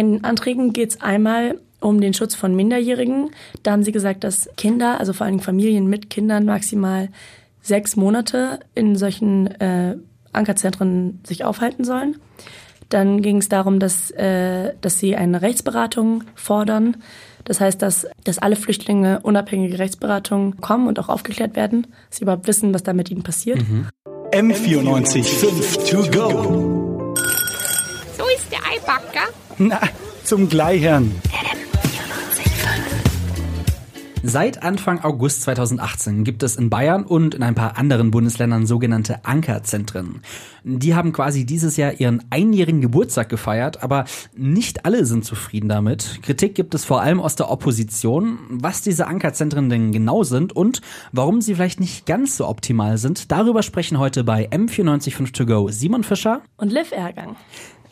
In Anträgen geht es einmal um den Schutz von Minderjährigen. Da haben sie gesagt, dass Kinder, also vor allem Familien mit Kindern, maximal sechs Monate in solchen äh, Ankerzentren sich aufhalten sollen. Dann ging es darum, dass, äh, dass sie eine Rechtsberatung fordern. Das heißt, dass, dass alle Flüchtlinge unabhängige Rechtsberatung kommen und auch aufgeklärt werden, dass sie überhaupt wissen, was da mit ihnen passiert. Mhm. M945 to go. So ist der Eibacker. Na, zum Gleichern. Seit Anfang August 2018 gibt es in Bayern und in ein paar anderen Bundesländern sogenannte Ankerzentren. Die haben quasi dieses Jahr ihren einjährigen Geburtstag gefeiert, aber nicht alle sind zufrieden damit. Kritik gibt es vor allem aus der Opposition, was diese Ankerzentren denn genau sind und warum sie vielleicht nicht ganz so optimal sind. Darüber sprechen heute bei M945 To Go Simon Fischer und Liv Ergang.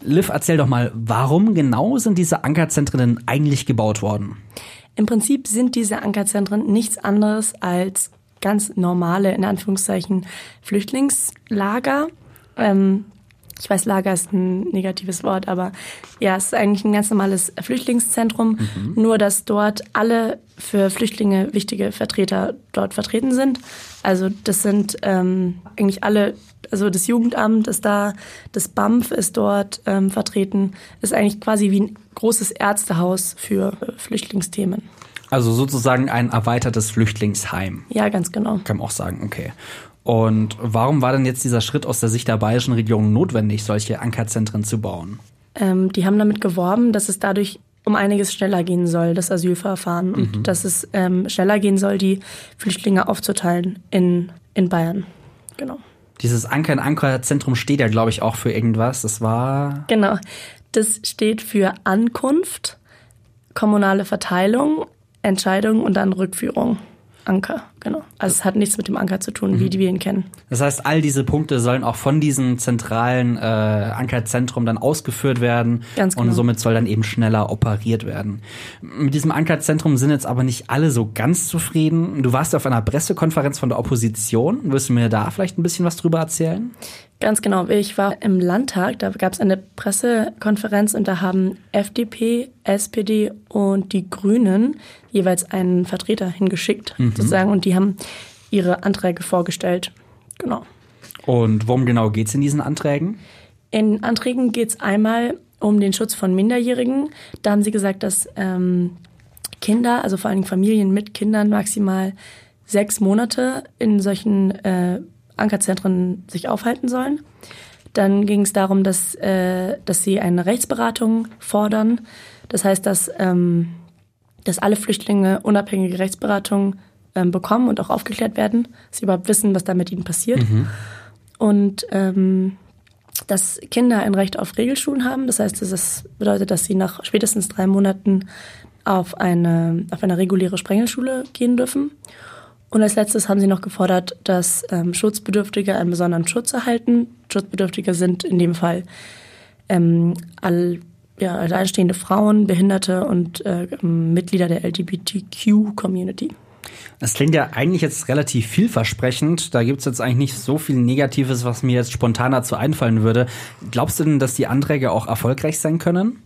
Liv, erzähl doch mal, warum genau sind diese Ankerzentren denn eigentlich gebaut worden? Im Prinzip sind diese Ankerzentren nichts anderes als ganz normale, in Anführungszeichen, Flüchtlingslager. Ähm, ich weiß, Lager ist ein negatives Wort, aber ja, es ist eigentlich ein ganz normales Flüchtlingszentrum, mhm. nur dass dort alle für Flüchtlinge wichtige Vertreter dort vertreten sind. Also das sind ähm, eigentlich alle, also das Jugendamt ist da, das BAMF ist dort ähm, vertreten, ist eigentlich quasi wie ein großes Ärztehaus für Flüchtlingsthemen. Also sozusagen ein erweitertes Flüchtlingsheim. Ja, ganz genau. Kann man auch sagen, okay. Und warum war denn jetzt dieser Schritt aus der Sicht der bayerischen Regierung notwendig, solche Ankerzentren zu bauen? Ähm, die haben damit geworben, dass es dadurch um einiges schneller gehen soll, das Asylverfahren, mhm. und dass es ähm, schneller gehen soll, die Flüchtlinge aufzuteilen in, in Bayern. Genau. Dieses Anker in Ankerzentrum steht ja, glaube ich, auch für irgendwas. Das war. Genau. Das steht für Ankunft, kommunale Verteilung, Entscheidung und dann Rückführung. Anker, genau. Also es hat nichts mit dem Anker zu tun, mhm. wie wir ihn kennen. Das heißt, all diese Punkte sollen auch von diesem zentralen äh, Ankerzentrum dann ausgeführt werden Ganz genau. und somit soll dann eben schneller operiert werden. Mit diesem Ankerzentrum sind jetzt aber nicht alle so ganz zufrieden. Du warst auf einer Pressekonferenz von der Opposition. Wirst du mir da vielleicht ein bisschen was drüber erzählen? Ganz genau. Ich war im Landtag, da gab es eine Pressekonferenz und da haben FDP, SPD und die Grünen jeweils einen Vertreter hingeschickt, mhm. sozusagen, und die haben ihre Anträge vorgestellt. Genau. Und worum genau geht es in diesen Anträgen? In Anträgen geht es einmal um den Schutz von Minderjährigen. Da haben sie gesagt, dass ähm, Kinder, also vor allem Familien mit Kindern, maximal sechs Monate in solchen äh, Ankerzentren sich aufhalten sollen. Dann ging es darum, dass, äh, dass sie eine Rechtsberatung fordern. Das heißt, dass, ähm, dass alle Flüchtlinge unabhängige Rechtsberatung ähm, bekommen und auch aufgeklärt werden, dass sie überhaupt wissen, was da mit ihnen passiert. Mhm. Und ähm, dass Kinder ein Recht auf Regelschulen haben. Das heißt, das bedeutet, dass sie nach spätestens drei Monaten auf eine, auf eine reguläre Sprengelschule gehen dürfen. Und als letztes haben sie noch gefordert, dass ähm, Schutzbedürftige einen besonderen Schutz erhalten. Schutzbedürftige sind in dem Fall ähm, all, ja, alleinstehende Frauen, Behinderte und äh, Mitglieder der LGBTQ-Community. Das klingt ja eigentlich jetzt relativ vielversprechend. Da gibt es jetzt eigentlich nicht so viel Negatives, was mir jetzt spontan dazu einfallen würde. Glaubst du denn, dass die Anträge auch erfolgreich sein können?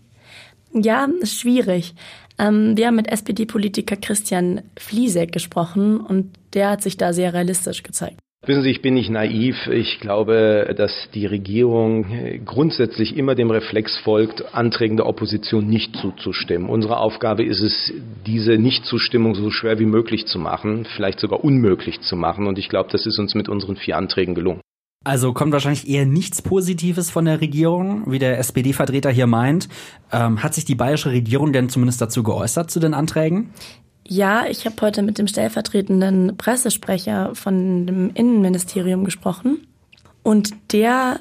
Ja, schwierig. Ähm, wir haben mit SPD-Politiker Christian Fliesek gesprochen und der hat sich da sehr realistisch gezeigt. Wissen Sie, ich bin nicht naiv. Ich glaube, dass die Regierung grundsätzlich immer dem Reflex folgt, Anträgen der Opposition nicht zuzustimmen. Unsere Aufgabe ist es, diese Nichtzustimmung so schwer wie möglich zu machen, vielleicht sogar unmöglich zu machen. Und ich glaube, das ist uns mit unseren vier Anträgen gelungen. Also kommt wahrscheinlich eher nichts Positives von der Regierung, wie der SPD-Vertreter hier meint. Ähm, hat sich die bayerische Regierung denn zumindest dazu geäußert, zu den Anträgen? Ja, ich habe heute mit dem stellvertretenden Pressesprecher von dem Innenministerium gesprochen. Und der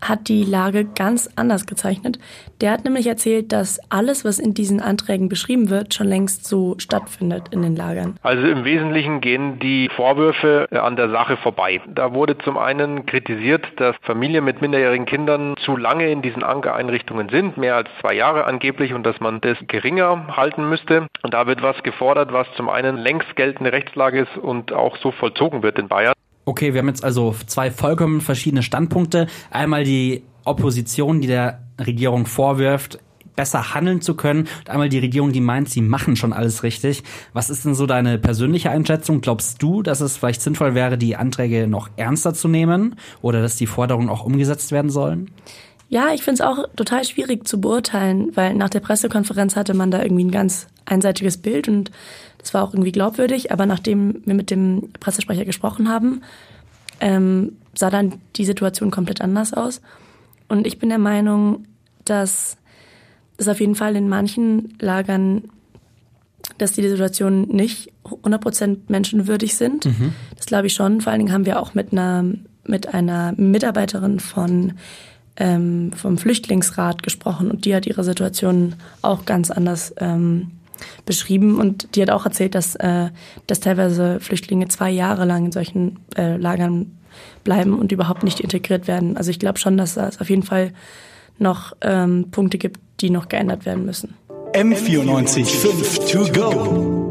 hat die Lage ganz anders gezeichnet. Der hat nämlich erzählt, dass alles, was in diesen Anträgen beschrieben wird, schon längst so stattfindet in den Lagern. Also im Wesentlichen gehen die Vorwürfe äh, an der Sache vorbei. Da wurde zum einen kritisiert, dass Familien mit minderjährigen Kindern zu lange in diesen Ankereinrichtungen sind, mehr als zwei Jahre angeblich, und dass man das geringer halten müsste. Und da wird was gefordert, was zum einen längst geltende Rechtslage ist und auch so vollzogen wird in Bayern. Okay, wir haben jetzt also zwei vollkommen verschiedene Standpunkte. Einmal die Opposition, die der Regierung vorwirft, besser handeln zu können. Und einmal die Regierung, die meint, sie machen schon alles richtig. Was ist denn so deine persönliche Einschätzung? Glaubst du, dass es vielleicht sinnvoll wäre, die Anträge noch ernster zu nehmen oder dass die Forderungen auch umgesetzt werden sollen? Ja, ich finde es auch total schwierig zu beurteilen, weil nach der Pressekonferenz hatte man da irgendwie ein ganz einseitiges Bild und das war auch irgendwie glaubwürdig. Aber nachdem wir mit dem Pressesprecher gesprochen haben, ähm, sah dann die Situation komplett anders aus. Und ich bin der Meinung, dass es auf jeden Fall in manchen Lagern, dass die Situation nicht 100% menschenwürdig sind. Mhm. Das glaube ich schon. Vor allen Dingen haben wir auch mit einer, mit einer Mitarbeiterin von ähm, vom Flüchtlingsrat gesprochen und die hat ihre Situation auch ganz anders ähm, beschrieben und die hat auch erzählt, dass, äh, dass teilweise Flüchtlinge zwei Jahre lang in solchen äh, Lagern bleiben und überhaupt nicht integriert werden. Also ich glaube schon, dass es auf jeden Fall noch ähm, Punkte gibt, die noch geändert werden müssen. M94 5 to go.